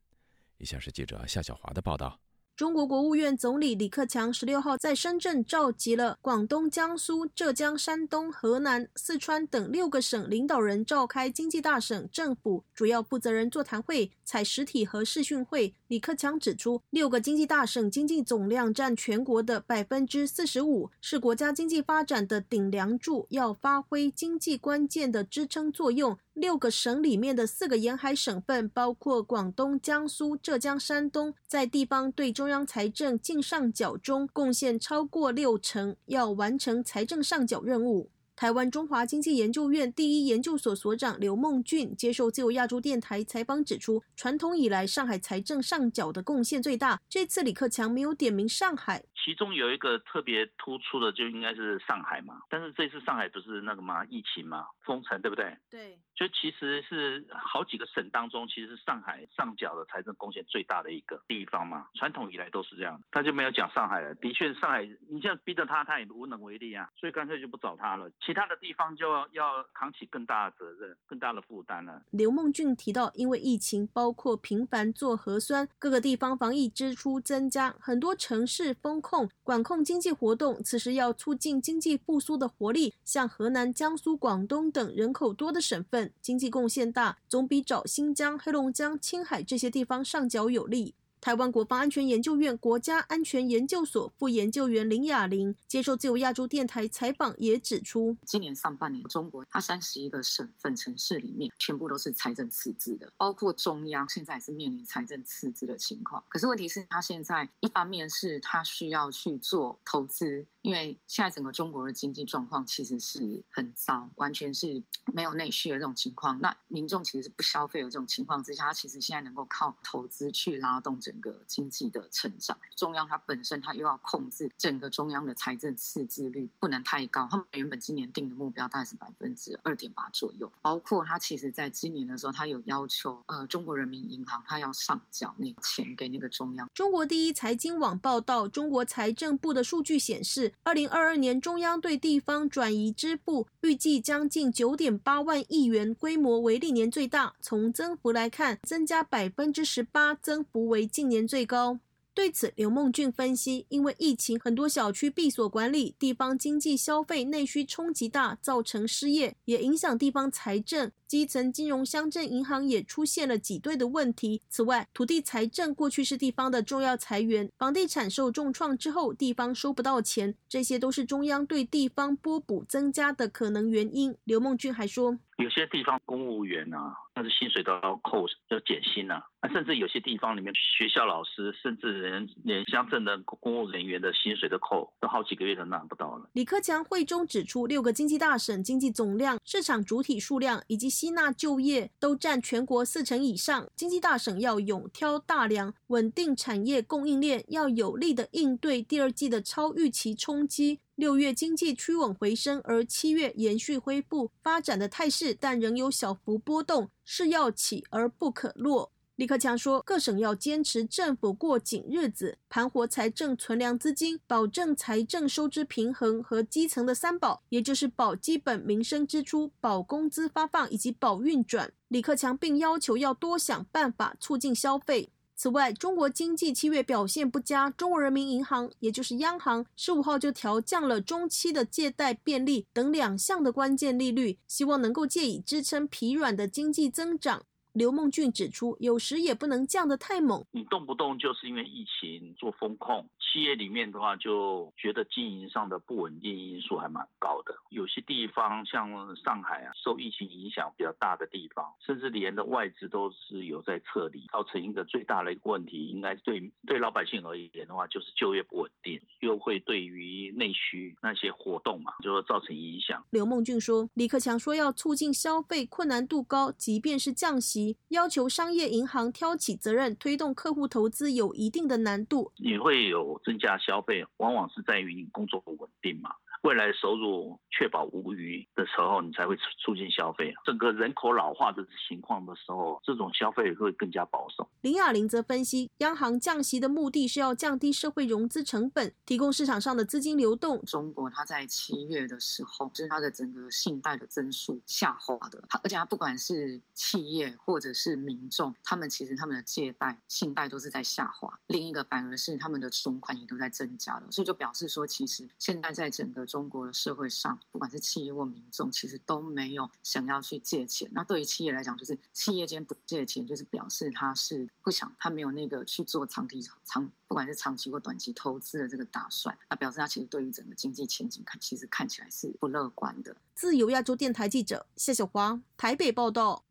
以下是记者夏小华的报道。中国国务院总理李克强十六号在深圳召集了广东、江苏、浙江、山东、河南、四川等六个省领导人，召开经济大省政府主要负责人座谈会，采实体和视讯会。李克强指出，六个经济大省经济总量占全国的百分之四十五，是国家经济发展的顶梁柱，要发挥经济关键的支撑作用。六个省里面的四个沿海省份，包括广东、江苏、浙江、山东，在地方对中央财政净上缴中贡献超过六成，要完成财政上缴任务。台湾中华经济研究院第一研究所所长刘梦俊接受自由亚洲电台采访指出，传统以来上海财政上缴的贡献最大，这次李克强没有点名上海。其中有一个特别突出的，就应该是上海嘛。但是这次上海不是那个嘛，疫情嘛，封城，对不对？对。就其实是好几个省当中，其实上海上缴的财政贡献最大的一个地方嘛。传统以来都是这样，他就没有讲上海了。的确，上海你现在逼着他，他也无能为力啊。所以干脆就不找他了。其他的地方就要要扛起更大的责任、更大的负担了。刘梦俊提到，因为疫情，包括频繁做核酸，各个地方防疫支出增加，很多城市封控、管控经济活动。此时要促进经济复苏的活力，像河南、江苏、广东等人口多的省份，经济贡献大，总比找新疆、黑龙江、青海这些地方上缴有利。台湾国防安全研究院国家安全研究所副研究员林雅玲接受自由亚洲电台采访，也指出，今年上半年中国它三十一个省份城市里面，全部都是财政赤字的，包括中央现在也是面临财政赤字的情况。可是问题是，它现在一方面是它需要去做投资。因为现在整个中国的经济状况其实是很糟，完全是没有内需的这种情况。那民众其实是不消费的这种情况之下，他其实现在能够靠投资去拉动这整个经济的成长。中央它本身它又要控制整个中央的财政赤字率不能太高，他们原本今年定的目标大概是百分之二点八左右。包括他其实在今年的时候，他有要求呃中国人民银行他要上缴那个钱给那个中央。中国第一财经网报道，中国财政部的数据显示。二零二二年，中央对地方转移支付预计将近九点八万亿元，规模为历年最大。从增幅来看，增加百分之十八，增幅为近年最高。对此，刘梦俊分析，因为疫情，很多小区闭锁管理，地方经济消费内需冲击大，造成失业，也影响地方财政。基层金融乡镇银行也出现了挤兑的问题。此外，土地财政过去是地方的重要财源，房地产受重创之后，地方收不到钱，这些都是中央对地方拨补增加的可能原因。刘梦俊还说，有些地方公务员啊，那是薪水都要扣，要减薪啊。甚至有些地方里面，学校老师，甚至连连乡镇的公务人员的薪水都扣，都好几个月都拿不到了。李克强会中指出，六个经济大省经济总量、市场主体数量以及吸纳就业都占全国四成以上，经济大省要勇挑大梁，稳定产业供应链，要有力的应对第二季的超预期冲击。六月经济趋稳回升，而七月延续恢复发展的态势，但仍有小幅波动，是要起而不可落。李克强说，各省要坚持政府过紧日子，盘活财政存量资金，保证财政收支平衡和基层的三保，也就是保基本民生支出、保工资发放以及保运转。李克强并要求要多想办法促进消费。此外，中国经济七月表现不佳，中国人民银行也就是央行十五号就调降了中期的借贷便利等两项的关键利率，希望能够借以支撑疲软的经济增长。刘梦俊指出，有时也不能降得太猛。你动不动就是因为疫情做风控，企业里面的话就觉得经营上的不稳定因素还蛮高的。有些地方像上海啊，受疫情影响比较大的地方，甚至连的外资都是有在撤离，造成一个最大的一个问题，应该对对老百姓而言的话，就是就业不稳定，又会对于内需那些活动嘛，就会造成影响。刘梦俊说，李克强说要促进消费，困难度高，即便是降息。要求商业银行挑起责任，推动客户投资有一定的难度。你会有增加消费，往往是在于你工作不稳定嘛。未来收入确保无余的时候，你才会促进消费。整个人口老化的情况的时候，这种消费会更加保守。林雅玲则分析，央行降息的目的是要降低社会融资成本，提供市场上的资金流动。中国它在七月的时候，就是它的整个信贷的增速下滑的，而且它不管是企业或者是民众，他们其实他们的借贷、信贷都是在下滑。另一个反而是他们的存款也都在增加了，所以就表示说，其实现在在整个中国的社会上，不管是企业或民众，其实都没有想要去借钱。那对于企业来讲，就是企业间不借钱，就是表示他是不想，他没有那个去做长期长，不管是长期或短期投资的这个打算。那表示他其实对于整个经济前景看，其实看起来是不乐观的。自由亚洲电台记者谢小华台北报道。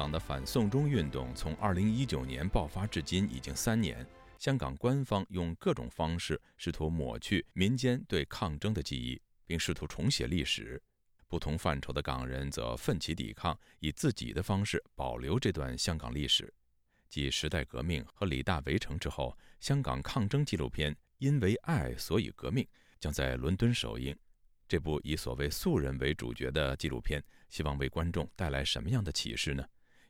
港的反送中运动从2019年爆发至今已经三年，香港官方用各种方式试图抹去民间对抗争的记忆，并试图重写历史。不同范畴的港人则奋起抵抗，以自己的方式保留这段香港历史。继时代革命和李大围城之后，香港抗争纪录片《因为爱所以革命》将在伦敦首映。这部以所谓素人为主角的纪录片，希望为观众带来什么样的启示呢？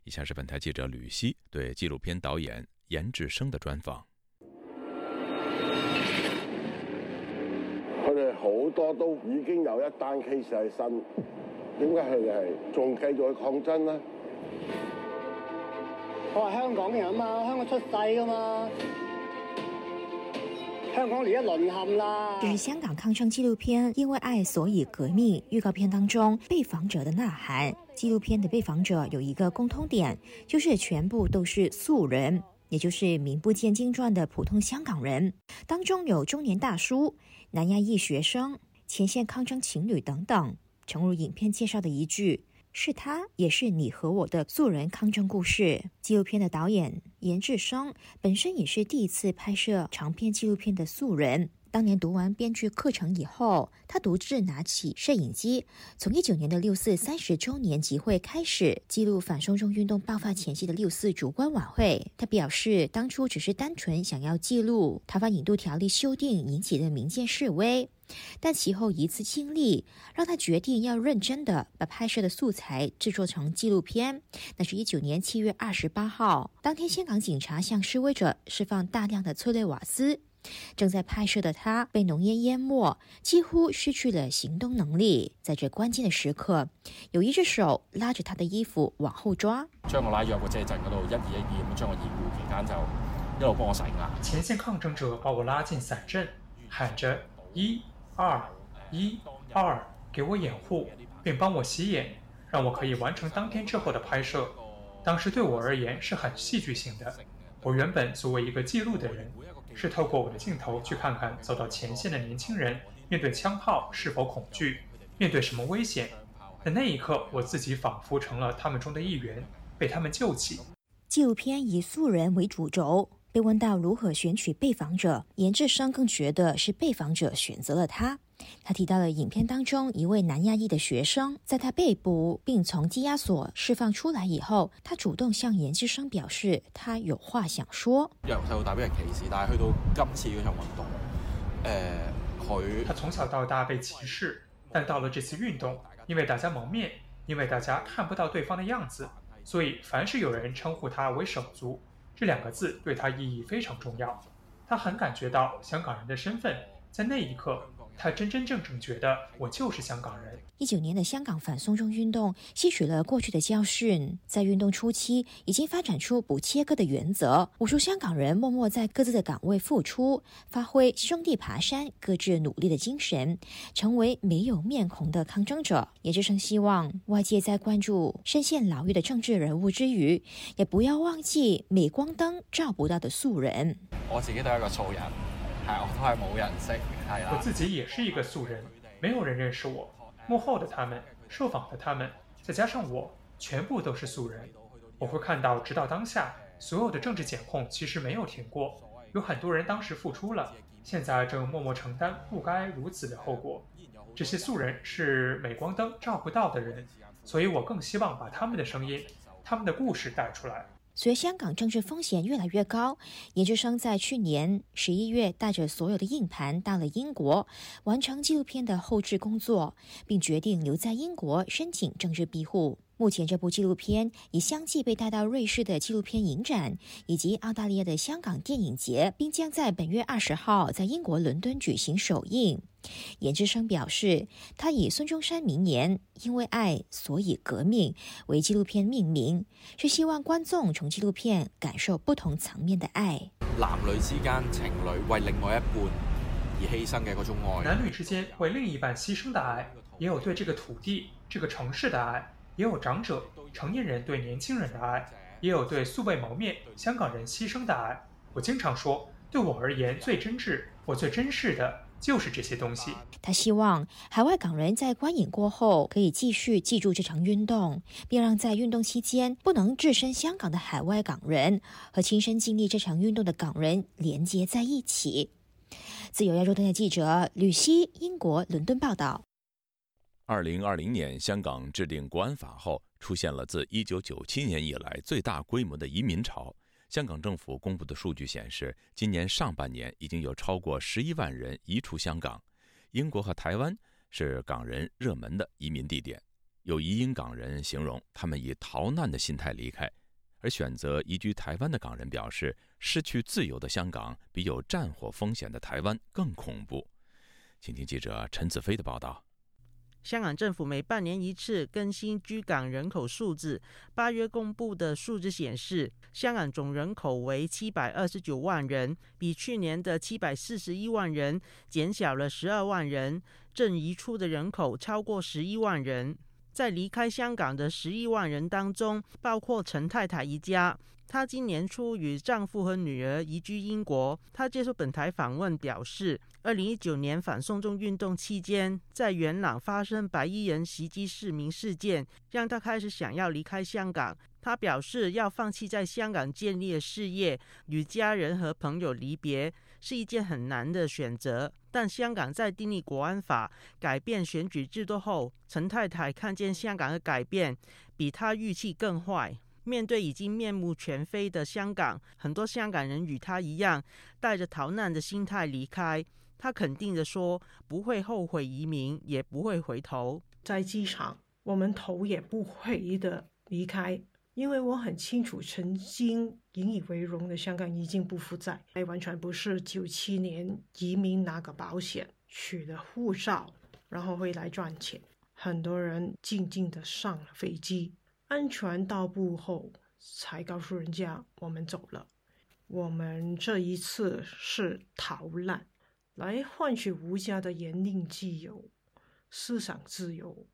以下是本台记者吕希对纪录片导演严志生的专访。佢哋好多都已經有一單 case 喺身，點解佢哋係仲繼續去抗爭呢？我係香港人啊嘛，香港出世噶嘛，香港而家淪陷啦。这是香港抗争纪录片《因为爱所以革命》预告片当中被访者的呐喊。纪录片的被访者有一个共通点，就是全部都是素人，也就是名不见经传的普通香港人。当中有中年大叔、南亚裔学生、前线抗争情侣等等。诚如影片介绍的一句。是他，也是你和我的素人抗争故事。纪录片的导演严志生本身也是第一次拍摄长篇纪录片的素人。当年读完编剧课程以后，他独自拿起摄影机，从一九年的六四三十周年集会开始，记录反送中运动爆发前夕的六四烛光晚会。他表示，当初只是单纯想要记录台湾引渡条例修订引起的民间示威。但其后一次经历，让他决定要认真的把拍摄的素材制作成纪录片。那是一九年七月二十八号，当天香港警察向示威者释放大量的催泪瓦斯，正在拍摄的他被浓烟淹没，几乎失去了行动能力。在这关键的时刻，有一只手拉着他的衣服往后抓，将我拉入个遮阵嗰度，一二一二咁将我掩护，期间就一路帮我洗牙。前线抗争者把我拉进伞阵，喊着一。二一二，给我掩护，并帮我洗眼，让我可以完成当天之后的拍摄。当时对我而言是很戏剧性的。我原本作为一个记录的人，是透过我的镜头去看看走到前线的年轻人面对枪炮是否恐惧，面对什么危险。在那一刻，我自己仿佛成了他们中的一员，被他们救起。纪录片以素人为主轴。被问到如何选取被访者，严志生更觉得是被访者选择了他。他提到了影片当中一位南亚裔的学生，在他被捕并从羁押所释放出来以后，他主动向研究生表示他有话想说。由细到大俾人歧视，但系去到今次嗰场运动，诶，佢他从小到大被歧视，但到了这次运动，因为大家蒙面，因为大家看不到对方的样子，所以凡是有人称呼他为手足。这两个字对他意义非常重要，他很感觉到香港人的身份，在那一刻。他真真正正觉得我就是香港人。一九年的香港反送中运动吸取了过去的教训，在运动初期已经发展出不切割的原则。无数香港人默默在各自的岗位付出，发挥兄弟爬山、各自努力的精神，成为没有面孔的抗争者。也只生希望外界在关注深陷牢狱的政治人物之余，也不要忘记镁光灯照不到的素人。我自己都係一个素人，我都係冇人識。我自己也是一个素人，没有人认识我。幕后的他们，受访的他们，再加上我，全部都是素人。我会看到，直到当下，所有的政治检控其实没有停过，有很多人当时付出了，现在正默默承担不该如此的后果。这些素人是镁光灯照不到的人，所以我更希望把他们的声音、他们的故事带出来。随香港政治风险越来越高，研究生在去年十一月带着所有的硬盘到了英国，完成纪录片的后置工作，并决定留在英国申请政治庇护。目前，这部纪录片已相继被带到瑞士的纪录片影展以及澳大利亚的香港电影节，并将在本月二十号在英国伦敦举行首映。严志生表示，他以孙中山名言“因为爱，所以革命”为纪录片命名，是希望观众从纪录片感受不同层面的爱。男女之间情侣为另外一半而牺牲嘅嗰种爱，男女之间为另一半牺牲的爱，也有对这个土地、这个城市的爱。也有长者、成年人对年轻人的爱，也有对素未谋面香港人牺牲的爱。我经常说，对我而言最真挚、我最珍视的，就是这些东西。他希望海外港人在观影过后可以继续记住这场运动，并让在运动期间不能置身香港的海外港人和亲身经历这场运动的港人连接在一起。自由亚洲电台记者吕希，英国伦敦报道。二零二零年，香港制定国安法后，出现了自一九九七年以来最大规模的移民潮。香港政府公布的数据显示，今年上半年已经有超过十一万人移出香港。英国和台湾是港人热门的移民地点。有移英港人形容，他们以逃难的心态离开。而选择移居台湾的港人表示，失去自由的香港比有战火风险的台湾更恐怖。请听记者陈子飞的报道。香港政府每半年一次更新居港人口数字。八月公布的数字显示，香港总人口为七百二十九万人，比去年的七百四十一万人减小了十二万人。正移出的人口超过十一万人。在离开香港的十一万人当中，包括陈太太一家。她今年初与丈夫和女儿移居英国。她接受本台访问表示，二零一九年反送中运动期间，在元朗发生白衣人袭击市民事件，让她开始想要离开香港。她表示，要放弃在香港建立的事业，与家人和朋友离别，是一件很难的选择。但香港在订立国安法、改变选举制度后，陈太太看见香港的改变，比她预期更坏。面对已经面目全非的香港，很多香港人与他一样，带着逃难的心态离开。他肯定的说：“不会后悔移民，也不会回头。在机场，我们头也不回的离开，因为我很清楚，曾经引以为荣的香港已经不复在。完全不是九七年移民拿个保险，取了护照，然后回来赚钱。很多人静静的上了飞机。”安全到步后，才告诉人家我们走了。我们这一次是逃难，来换取无家的言论自由、思想自由，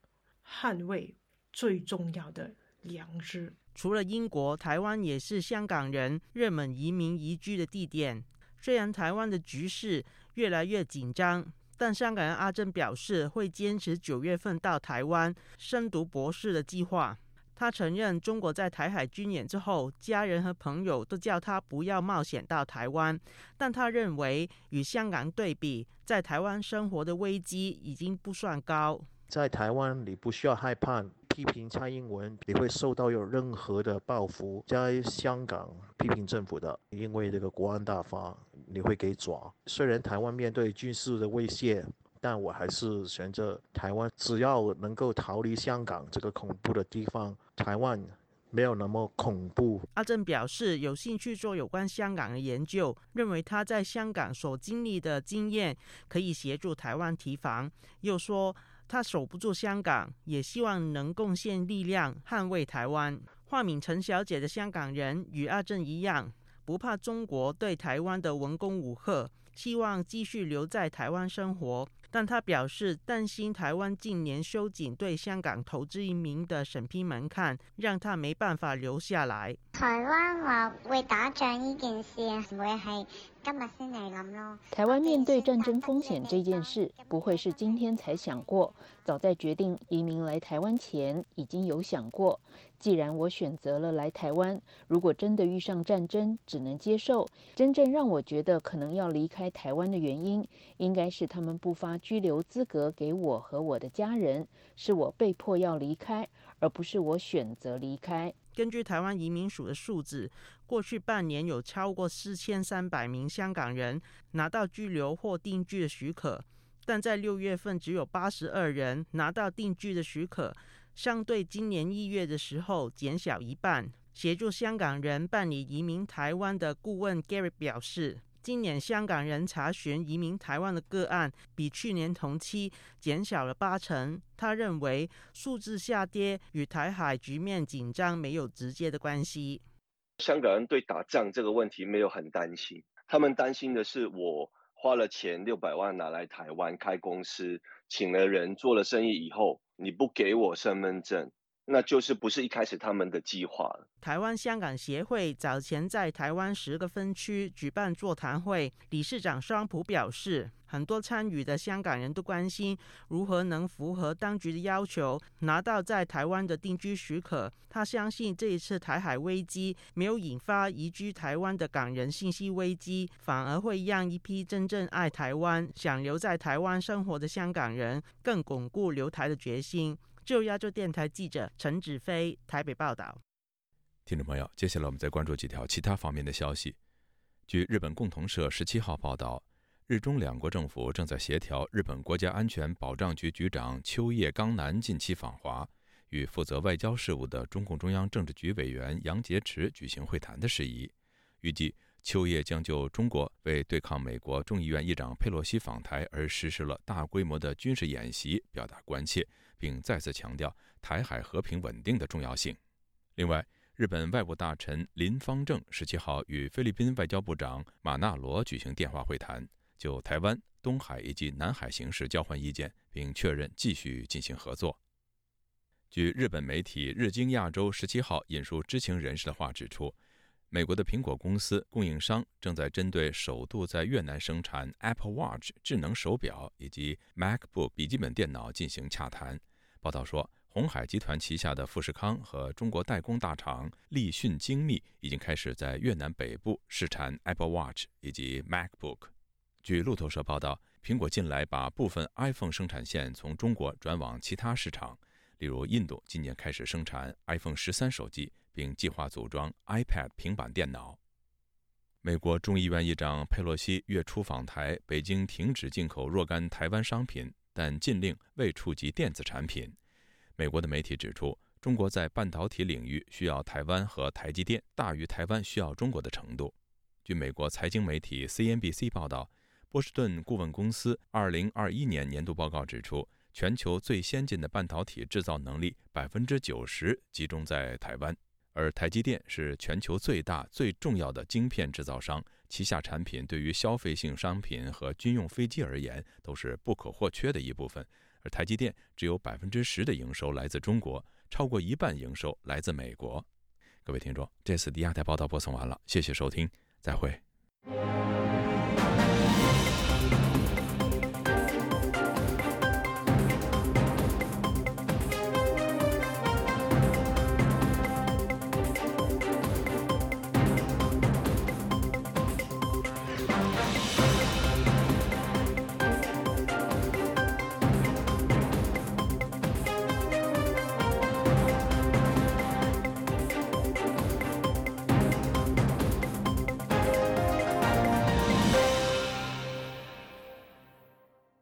捍卫最重要的良知。除了英国，台湾也是香港人热门移民移居的地点。虽然台湾的局势越来越紧张，但香港人阿珍表示会坚持九月份到台湾深读博士的计划。他承认，中国在台海军演之后，家人和朋友都叫他不要冒险到台湾。但他认为，与香港对比，在台湾生活的危机已经不算高。在台湾，你不需要害怕批评蔡英文，你会受到有任何的报复。在香港，批评政府的，因为这个国安大法，你会给抓。虽然台湾面对军事的威胁。但我还是选择台湾，只要能够逃离香港这个恐怖的地方，台湾没有那么恐怖。阿正表示有兴趣做有关香港的研究，认为他在香港所经历的经验可以协助台湾提防。又说他守不住香港，也希望能贡献力量捍卫台湾。化名陈小姐的香港人与阿正一样，不怕中国对台湾的文攻武吓，希望继续留在台湾生活。但他表示担心台湾近年收紧对香港投资移民的审批门槛，让他没办法留下来。台湾话会打仗呢件事，会系今日先嚟谂咯。台湾面对战争风险这件事，不会是今天才想过，早在决定移民来台湾前，已经有想过。既然我选择了来台湾，如果真的遇上战争，只能接受。真正让我觉得可能要离开台湾的原因，应该是他们不发居留资格给我和我的家人，是我被迫要离开，而不是我选择离开。根据台湾移民署的数字，过去半年有超过四千三百名香港人拿到居留或定居的许可，但在六月份只有八十二人拿到定居的许可。相对今年一月的时候减小一半。协助香港人办理移民台湾的顾问 Gary 表示，今年香港人查询移民台湾的个案比去年同期减小了八成。他认为数字下跌与台海局面紧张没有直接的关系。香港人对打仗这个问题没有很担心，他们担心的是我花了钱六百万拿来台湾开公司，请了人做了生意以后。你不给我身份证，那就是不是一开始他们的计划。台湾香港协会早前在台湾十个分区举办座谈会，理事长双普表示，很多参与的香港人都关心如何能符合当局的要求，拿到在台湾的定居许可。他相信这一次台海危机没有引发移居台湾的港人信息危机，反而会让一批真正爱台湾、想留在台湾生活的香港人更巩固留台的决心。就亚洲电台记者陈子飞台北报道。听众朋友，接下来我们再关注几条其他方面的消息。据日本共同社十七号报道，日中两国政府正在协调日本国家安全保障局局长秋叶刚男近期访华，与负责外交事务的中共中央政治局委员杨洁篪举行会谈的事宜。预计秋叶将就中国为对抗美国众议院议长佩洛西访台而实施了大规模的军事演习表达关切，并再次强调台海和平稳定的重要性。另外，日本外务大臣林方正十七号与菲律宾外交部长马纳罗举行电话会谈，就台湾、东海以及南海形势交换意见，并确认继续进行合作。据日本媒体日经亚洲十七号引述知情人士的话指出，美国的苹果公司供应商正在针对首度在越南生产 Apple Watch 智能手表以及 MacBook 笔记本电脑进行洽谈。报道说。红海集团旗下的富士康和中国代工大厂立讯精密已经开始在越南北部试产 Apple Watch 以及 MacBook。据路透社报道，苹果近来把部分 iPhone 生产线从中国转往其他市场，例如印度今年开始生产 iPhone 十三手机，并计划组装 iPad 平板电脑。美国众议院议长佩洛西月初访台，北京停止进口若干台湾商品，但禁令未触及电子产品。美国的媒体指出，中国在半导体领域需要台湾和台积电大于台湾需要中国的程度。据美国财经媒体 CNBC 报道，波士顿顾问公司2021年年度报告指出，全球最先进的半导体制造能力90%集中在台湾，而台积电是全球最大、最重要的晶片制造商，旗下产品对于消费性商品和军用飞机而言都是不可或缺的一部分。而台积电只有百分之十的营收来自中国，超过一半营收来自美国。各位听众，这次的亚太报道播送完了，谢谢收听，再会。頼む。